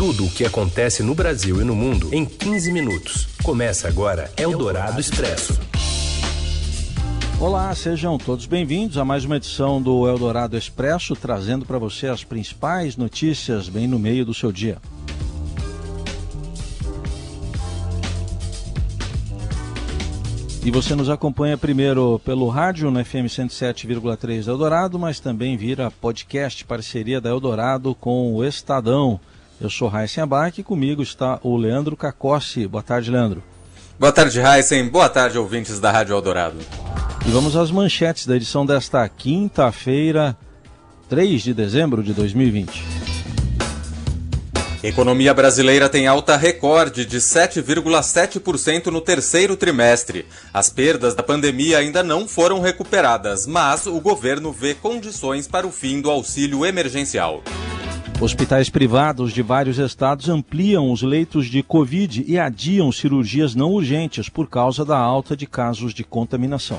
Tudo o que acontece no Brasil e no mundo em 15 minutos. Começa agora Eldorado Expresso. Olá, sejam todos bem-vindos a mais uma edição do Eldorado Expresso, trazendo para você as principais notícias bem no meio do seu dia. E você nos acompanha primeiro pelo rádio no FM 107,3 Eldorado, mas também vira podcast parceria da Eldorado com o Estadão. Eu sou Raíssen Abac e comigo está o Leandro Cacossi. Boa tarde, Leandro. Boa tarde, Raíssen. Boa tarde, ouvintes da Rádio Eldorado. E vamos às manchetes da edição desta quinta-feira, 3 de dezembro de 2020. Economia brasileira tem alta recorde de 7,7% no terceiro trimestre. As perdas da pandemia ainda não foram recuperadas, mas o governo vê condições para o fim do auxílio emergencial. Hospitais privados de vários estados ampliam os leitos de Covid e adiam cirurgias não urgentes por causa da alta de casos de contaminação.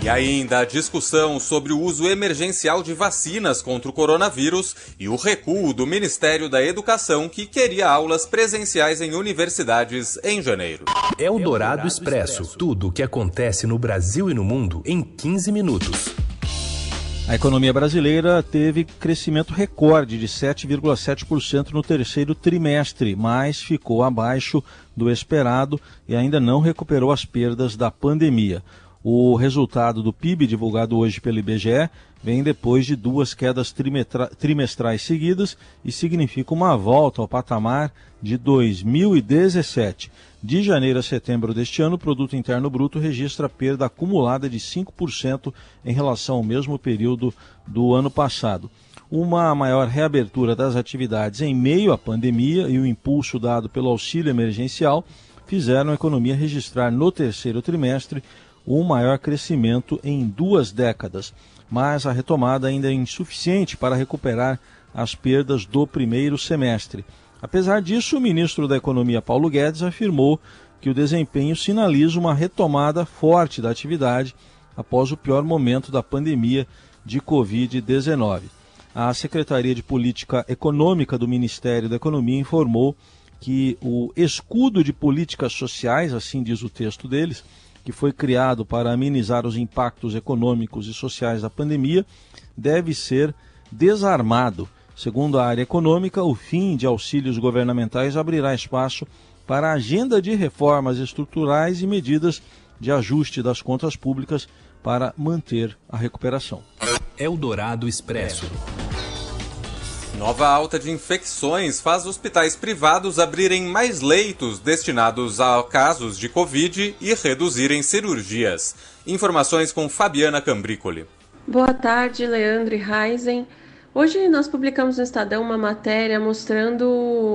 E ainda a discussão sobre o uso emergencial de vacinas contra o coronavírus e o recuo do Ministério da Educação que queria aulas presenciais em universidades em janeiro. É o Dourado Expresso. Tudo o que acontece no Brasil e no mundo em 15 minutos. A economia brasileira teve crescimento recorde de 7,7% no terceiro trimestre, mas ficou abaixo do esperado e ainda não recuperou as perdas da pandemia. O resultado do PIB divulgado hoje pelo IBGE vem depois de duas quedas trimestrais seguidas e significa uma volta ao patamar de 2017. De janeiro a setembro deste ano, o Produto Interno Bruto registra perda acumulada de 5% em relação ao mesmo período do ano passado. Uma maior reabertura das atividades em meio à pandemia e o impulso dado pelo auxílio emergencial fizeram a economia registrar no terceiro trimestre o maior crescimento em duas décadas, mas a retomada ainda é insuficiente para recuperar as perdas do primeiro semestre. Apesar disso, o ministro da Economia Paulo Guedes afirmou que o desempenho sinaliza uma retomada forte da atividade após o pior momento da pandemia de Covid-19. A Secretaria de Política Econômica do Ministério da Economia informou que o escudo de políticas sociais, assim diz o texto deles, que foi criado para amenizar os impactos econômicos e sociais da pandemia, deve ser desarmado. Segundo a área econômica, o fim de auxílios governamentais abrirá espaço para a agenda de reformas estruturais e medidas de ajuste das contas públicas para manter a recuperação. Eldorado Expresso. Nova alta de infecções faz hospitais privados abrirem mais leitos destinados a casos de Covid e reduzirem cirurgias. Informações com Fabiana Cambrícoli. Boa tarde, Leandro e Heisen. Hoje nós publicamos no Estadão uma matéria mostrando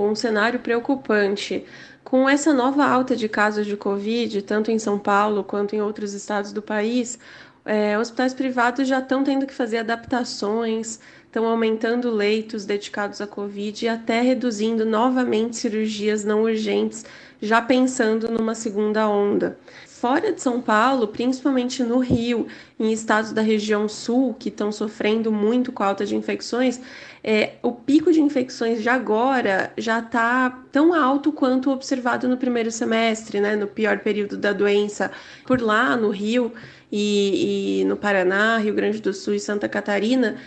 um cenário preocupante. Com essa nova alta de casos de Covid, tanto em São Paulo quanto em outros estados do país, é, hospitais privados já estão tendo que fazer adaptações, estão aumentando leitos dedicados à Covid e até reduzindo novamente cirurgias não urgentes, já pensando numa segunda onda. Fora de São Paulo, principalmente no Rio, em estados da região sul que estão sofrendo muito com a alta de infecções, é, o pico de infecções de agora já está tão alto quanto observado no primeiro semestre, né, no pior período da doença. Por lá, no Rio e, e no Paraná, Rio Grande do Sul e Santa Catarina,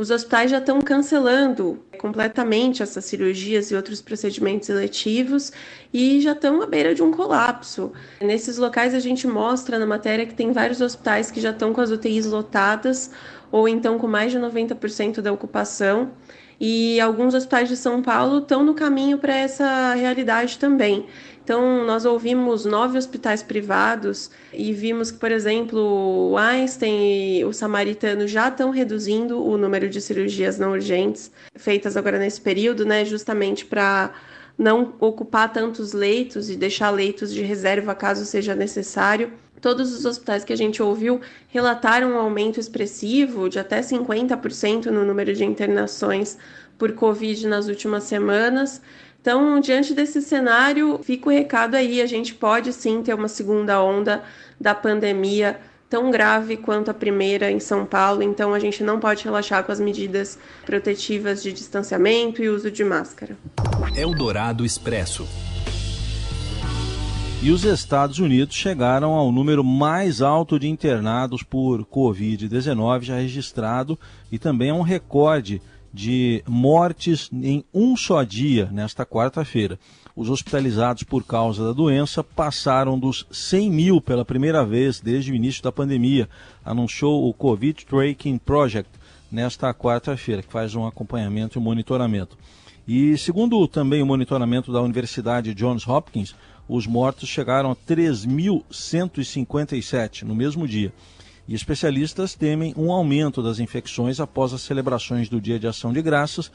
os hospitais já estão cancelando completamente essas cirurgias e outros procedimentos eletivos e já estão à beira de um colapso. Nesses locais a gente mostra na matéria que tem vários hospitais que já estão com as UTIs lotadas ou então com mais de 90% da ocupação. E alguns hospitais de São Paulo estão no caminho para essa realidade também. Então, nós ouvimos nove hospitais privados e vimos que, por exemplo, o Einstein e o Samaritano já estão reduzindo o número de cirurgias não urgentes feitas agora nesse período, né, justamente para não ocupar tantos leitos e deixar leitos de reserva caso seja necessário. Todos os hospitais que a gente ouviu relataram um aumento expressivo de até 50% no número de internações por Covid nas últimas semanas. Então, diante desse cenário, fica o recado aí: a gente pode sim ter uma segunda onda da pandemia tão grave quanto a primeira em São Paulo, então a gente não pode relaxar com as medidas protetivas de distanciamento e uso de máscara. Eldorado Expresso. E os Estados Unidos chegaram ao número mais alto de internados por Covid-19 já registrado e também a um recorde de mortes em um só dia, nesta quarta-feira. Os hospitalizados por causa da doença passaram dos 100 mil pela primeira vez desde o início da pandemia, anunciou o Covid Tracking Project nesta quarta-feira, que faz um acompanhamento e monitoramento. E segundo também o monitoramento da Universidade Johns Hopkins, os mortos chegaram a 3.157 no mesmo dia. E especialistas temem um aumento das infecções após as celebrações do Dia de Ação de Graças,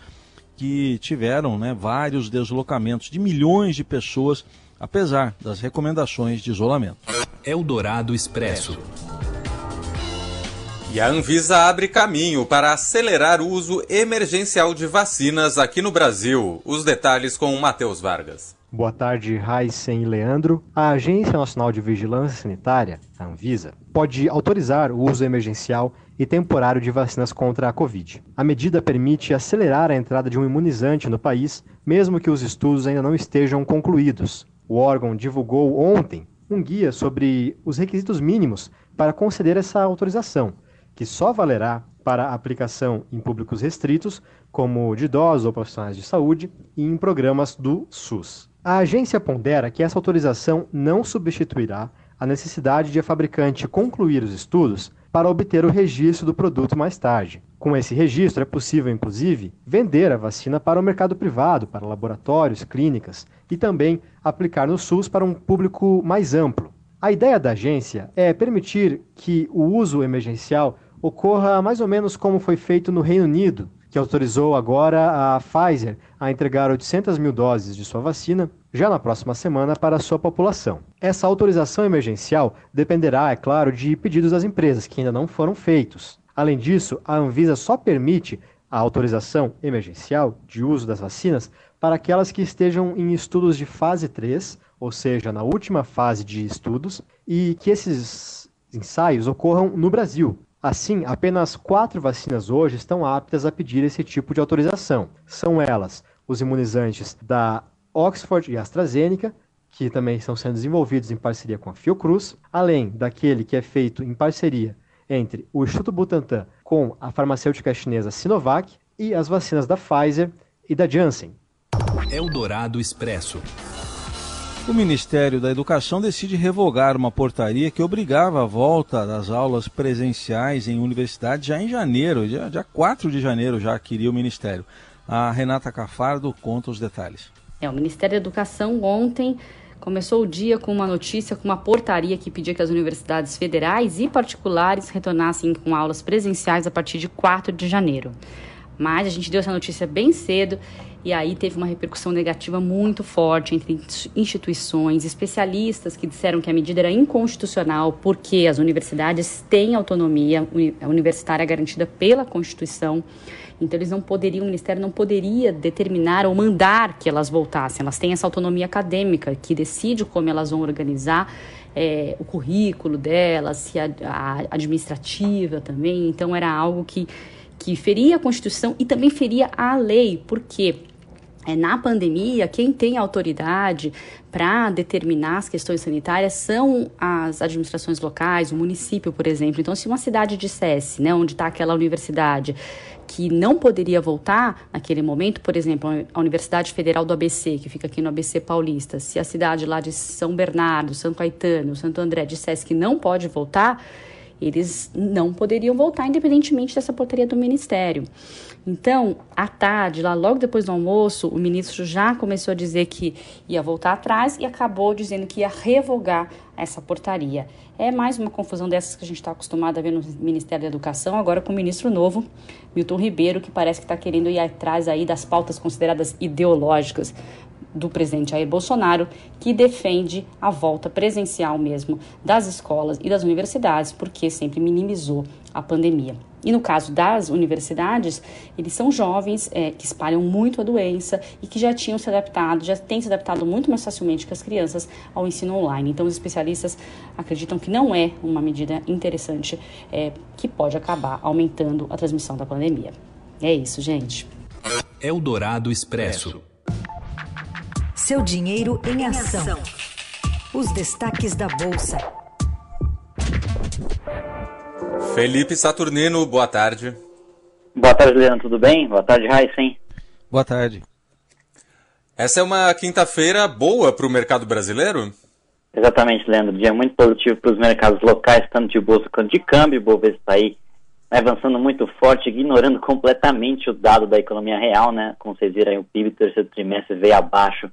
que tiveram né, vários deslocamentos de milhões de pessoas, apesar das recomendações de isolamento. Eldorado Expresso. E a Anvisa abre caminho para acelerar o uso emergencial de vacinas aqui no Brasil. Os detalhes com Matheus Vargas. Boa tarde, Raíssen e Leandro. A Agência Nacional de Vigilância Sanitária, a Anvisa, pode autorizar o uso emergencial e temporário de vacinas contra a Covid. A medida permite acelerar a entrada de um imunizante no país, mesmo que os estudos ainda não estejam concluídos. O órgão divulgou ontem um guia sobre os requisitos mínimos para conceder essa autorização, que só valerá para aplicação em públicos restritos, como de idosos ou profissionais de saúde, e em programas do SUS. A agência pondera que essa autorização não substituirá a necessidade de a fabricante concluir os estudos para obter o registro do produto mais tarde. Com esse registro, é possível, inclusive, vender a vacina para o mercado privado, para laboratórios, clínicas e também aplicar no SUS para um público mais amplo. A ideia da agência é permitir que o uso emergencial ocorra mais ou menos como foi feito no Reino Unido, que autorizou agora a Pfizer a entregar 800 mil doses de sua vacina já na próxima semana para a sua população. Essa autorização emergencial dependerá, é claro, de pedidos das empresas que ainda não foram feitos. Além disso, a Anvisa só permite a autorização emergencial de uso das vacinas para aquelas que estejam em estudos de fase 3, ou seja, na última fase de estudos, e que esses ensaios ocorram no Brasil, Assim, apenas quatro vacinas hoje estão aptas a pedir esse tipo de autorização. São elas os imunizantes da Oxford e AstraZeneca, que também estão sendo desenvolvidos em parceria com a Fiocruz, além daquele que é feito em parceria entre o Instituto Butantan com a farmacêutica chinesa Sinovac e as vacinas da Pfizer e da Janssen. Eldorado Expresso. O Ministério da Educação decide revogar uma portaria que obrigava a volta das aulas presenciais em universidades já em janeiro, dia, dia 4 de janeiro já queria o Ministério. A Renata Cafardo conta os detalhes. É, o Ministério da Educação ontem começou o dia com uma notícia, com uma portaria que pedia que as universidades federais e particulares retornassem com aulas presenciais a partir de 4 de janeiro. Mas a gente deu essa notícia bem cedo e aí teve uma repercussão negativa muito forte entre instituições, especialistas que disseram que a medida era inconstitucional porque as universidades têm autonomia universitária garantida pela Constituição. Então eles não poderiam, o Ministério não poderia determinar ou mandar que elas voltassem. Elas têm essa autonomia acadêmica que decide como elas vão organizar é, o currículo delas, se a, a administrativa também. Então era algo que que feria a Constituição e também feria a lei, porque é, na pandemia, quem tem autoridade para determinar as questões sanitárias são as administrações locais, o município, por exemplo. Então, se uma cidade dissesse, né, onde está aquela universidade, que não poderia voltar naquele momento, por exemplo, a Universidade Federal do ABC, que fica aqui no ABC Paulista, se a cidade lá de São Bernardo, Santo Caetano, Santo André dissesse que não pode voltar, eles não poderiam voltar independentemente dessa portaria do Ministério. Então, à tarde, lá logo depois do almoço, o ministro já começou a dizer que ia voltar atrás e acabou dizendo que ia revogar essa portaria. É mais uma confusão dessas que a gente está acostumado a ver no Ministério da Educação, agora com o ministro novo, Milton Ribeiro, que parece que está querendo ir atrás aí das pautas consideradas ideológicas do presidente Jair Bolsonaro, que defende a volta presencial mesmo das escolas e das universidades, porque sempre minimizou a pandemia. E no caso das universidades, eles são jovens é, que espalham muito a doença e que já tinham se adaptado, já têm se adaptado muito mais facilmente que as crianças ao ensino online. Então, os especialistas acreditam que não é uma medida interessante é, que pode acabar aumentando a transmissão da pandemia. É isso, gente. Eldorado Expresso. Seu dinheiro em ação. Os destaques da Bolsa. Felipe Saturnino, boa tarde. Boa tarde, Leandro, tudo bem? Boa tarde, Raíssen. Boa tarde. Essa é uma quinta-feira boa para o mercado brasileiro? Exatamente, Leandro. Dia muito positivo para os mercados locais, tanto de bolsa quanto de câmbio. O Bovespa está aí avançando muito forte, ignorando completamente o dado da economia real, né? Como vocês viram aí, o PIB do terceiro trimestre veio abaixo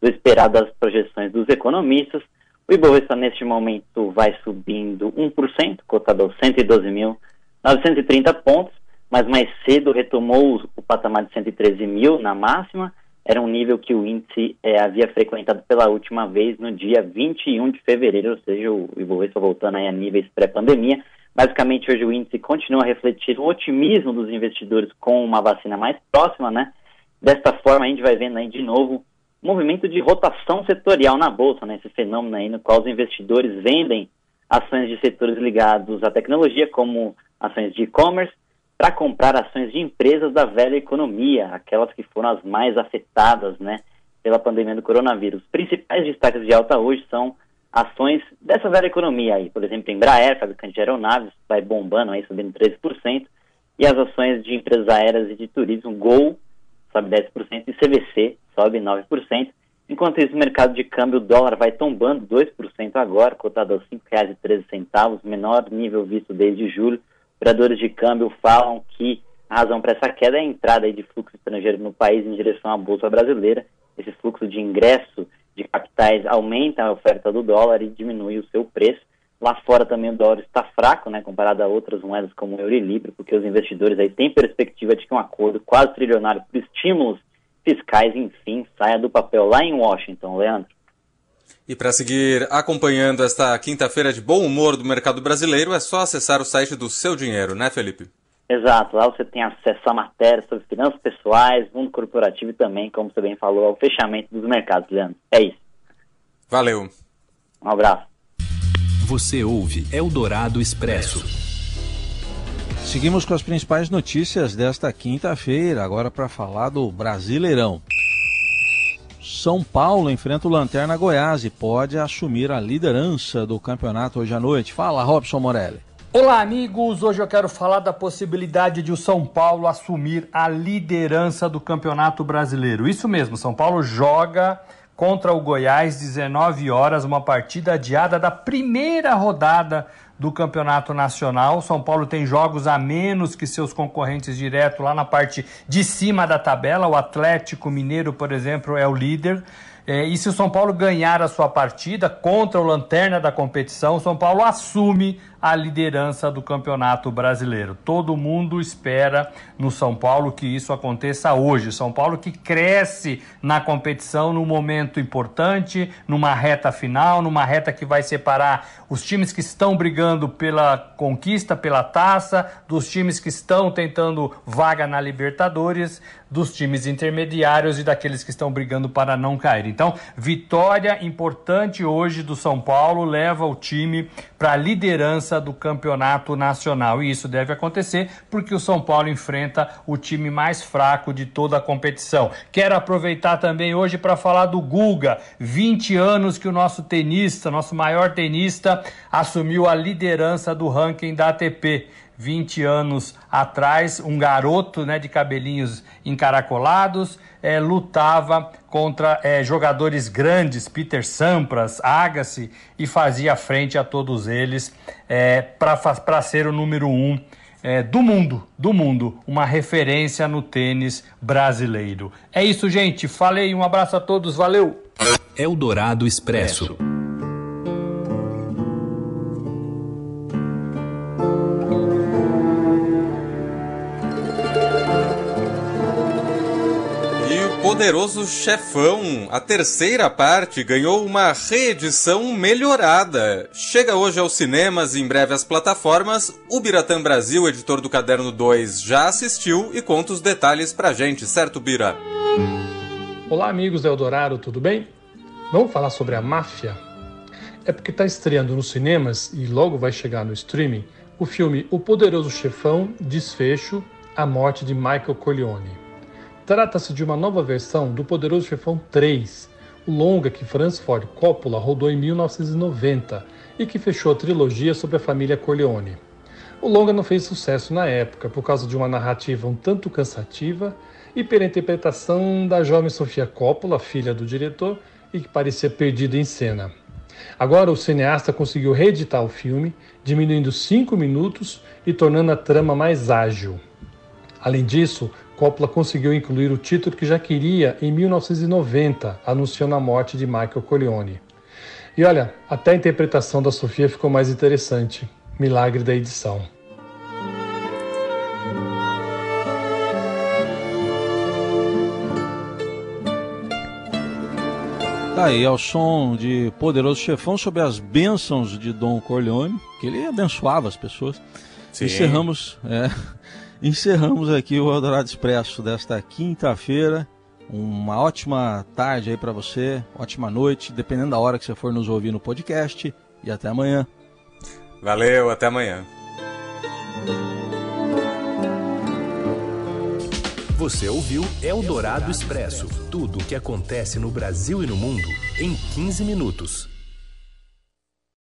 do esperado das projeções dos economistas. O Ibovespa neste momento vai subindo 1%, cotado aos 112.930 pontos, mas mais cedo retomou o patamar de 113 mil na máxima. Era um nível que o índice é, havia frequentado pela última vez no dia 21 de fevereiro, ou seja, o Ibovespa voltando a níveis pré-pandemia. Basicamente, hoje o índice continua a refletir o otimismo dos investidores com uma vacina mais próxima, né? Desta forma, a gente vai vendo aí de novo movimento de rotação setorial na bolsa, né? Esse fenômeno aí no qual os investidores vendem ações de setores ligados à tecnologia, como ações de e-commerce, para comprar ações de empresas da velha economia, aquelas que foram as mais afetadas, né, pela pandemia do coronavírus. Os principais destaques de alta hoje são ações dessa velha economia aí, por exemplo, Embraer, fabricante de aeronaves, vai bombando aí, subindo 13%, e as ações de empresas aéreas e de turismo, Gol, sobe 10%, e CVC, sobe 9%. Enquanto isso, o mercado de câmbio, o dólar vai tombando 2% agora, cotado aos R$ 5,13, menor nível visto desde julho. Operadores de câmbio falam que a razão para essa queda é a entrada de fluxo estrangeiro no país em direção à Bolsa Brasileira. Esse fluxo de ingresso de capitais aumenta a oferta do dólar e diminui o seu preço. Lá fora também o dólar está fraco, né, comparado a outras moedas como o euro e libra, porque os investidores aí têm perspectiva de que um acordo quase trilionário por estímulos fiscais, enfim, saia do papel lá em Washington, Leandro. E para seguir acompanhando esta quinta-feira de bom humor do mercado brasileiro, é só acessar o site do Seu Dinheiro, né, Felipe? Exato, lá você tem acesso a matérias sobre finanças pessoais, mundo corporativo e também, como você bem falou, ao fechamento dos mercados, Leandro. É isso. Valeu. Um abraço. Você ouve Eldorado Expresso. Seguimos com as principais notícias desta quinta-feira, agora para falar do Brasileirão. São Paulo enfrenta o Lanterna Goiás e pode assumir a liderança do campeonato hoje à noite. Fala, Robson Morelli. Olá, amigos. Hoje eu quero falar da possibilidade de o São Paulo assumir a liderança do Campeonato Brasileiro. Isso mesmo, São Paulo joga contra o Goiás 19 horas, uma partida adiada da primeira rodada do Campeonato Nacional. São Paulo tem jogos a menos que seus concorrentes direto lá na parte de cima da tabela. O Atlético Mineiro, por exemplo, é o líder. É, e se o São Paulo ganhar a sua partida contra o lanterna da competição, o São Paulo assume a liderança do Campeonato Brasileiro. Todo mundo espera no São Paulo que isso aconteça hoje. São Paulo que cresce na competição num momento importante, numa reta final, numa reta que vai separar os times que estão brigando pela conquista, pela taça, dos times que estão tentando vaga na Libertadores, dos times intermediários e daqueles que estão brigando para não cair. Então, vitória importante hoje do São Paulo leva o time para a liderança do campeonato nacional. E isso deve acontecer porque o São Paulo enfrenta o time mais fraco de toda a competição. Quero aproveitar também hoje para falar do Guga, 20 anos que o nosso tenista, nosso maior tenista, assumiu a liderança do ranking da ATP. 20 anos atrás, um garoto né, de cabelinhos encaracolados é, lutava contra é, jogadores grandes, Peter Sampras, Agassi, e fazia frente a todos eles é, para ser o número um é, do mundo, do mundo, uma referência no tênis brasileiro. É isso, gente. Falei, um abraço a todos, valeu! Eldorado Expresso. Poderoso Chefão, a terceira parte, ganhou uma reedição melhorada. Chega hoje aos cinemas e em breve às plataformas. O Biratã Brasil, editor do Caderno 2, já assistiu e conta os detalhes pra gente, certo, Bira? Olá, amigos do Eldorado, tudo bem? Vamos falar sobre a máfia? É porque está estreando nos cinemas e logo vai chegar no streaming o filme O Poderoso Chefão Desfecho A Morte de Michael Corleone. Trata-se de uma nova versão do Poderoso Chefão 3, o longa que Francis Ford Coppola rodou em 1990 e que fechou a trilogia sobre a família Corleone. O longa não fez sucesso na época por causa de uma narrativa um tanto cansativa e pela interpretação da jovem Sofia Coppola, filha do diretor, e que parecia perdida em cena. Agora o cineasta conseguiu reeditar o filme, diminuindo 5 minutos e tornando a trama mais ágil. Além disso, Coppola conseguiu incluir o título que já queria em 1990, anunciando a morte de Michael Corleone. E olha, até a interpretação da Sofia ficou mais interessante. Milagre da edição. Tá aí, ao som de Poderoso Chefão sobre as bênçãos de Dom Corleone, que ele abençoava as pessoas. Sim. Encerramos, é, Encerramos aqui o Eldorado Expresso desta quinta-feira. Uma ótima tarde aí para você, ótima noite, dependendo da hora que você for nos ouvir no podcast. E até amanhã. Valeu, até amanhã. Você ouviu Eldorado Expresso tudo o que acontece no Brasil e no mundo em 15 minutos.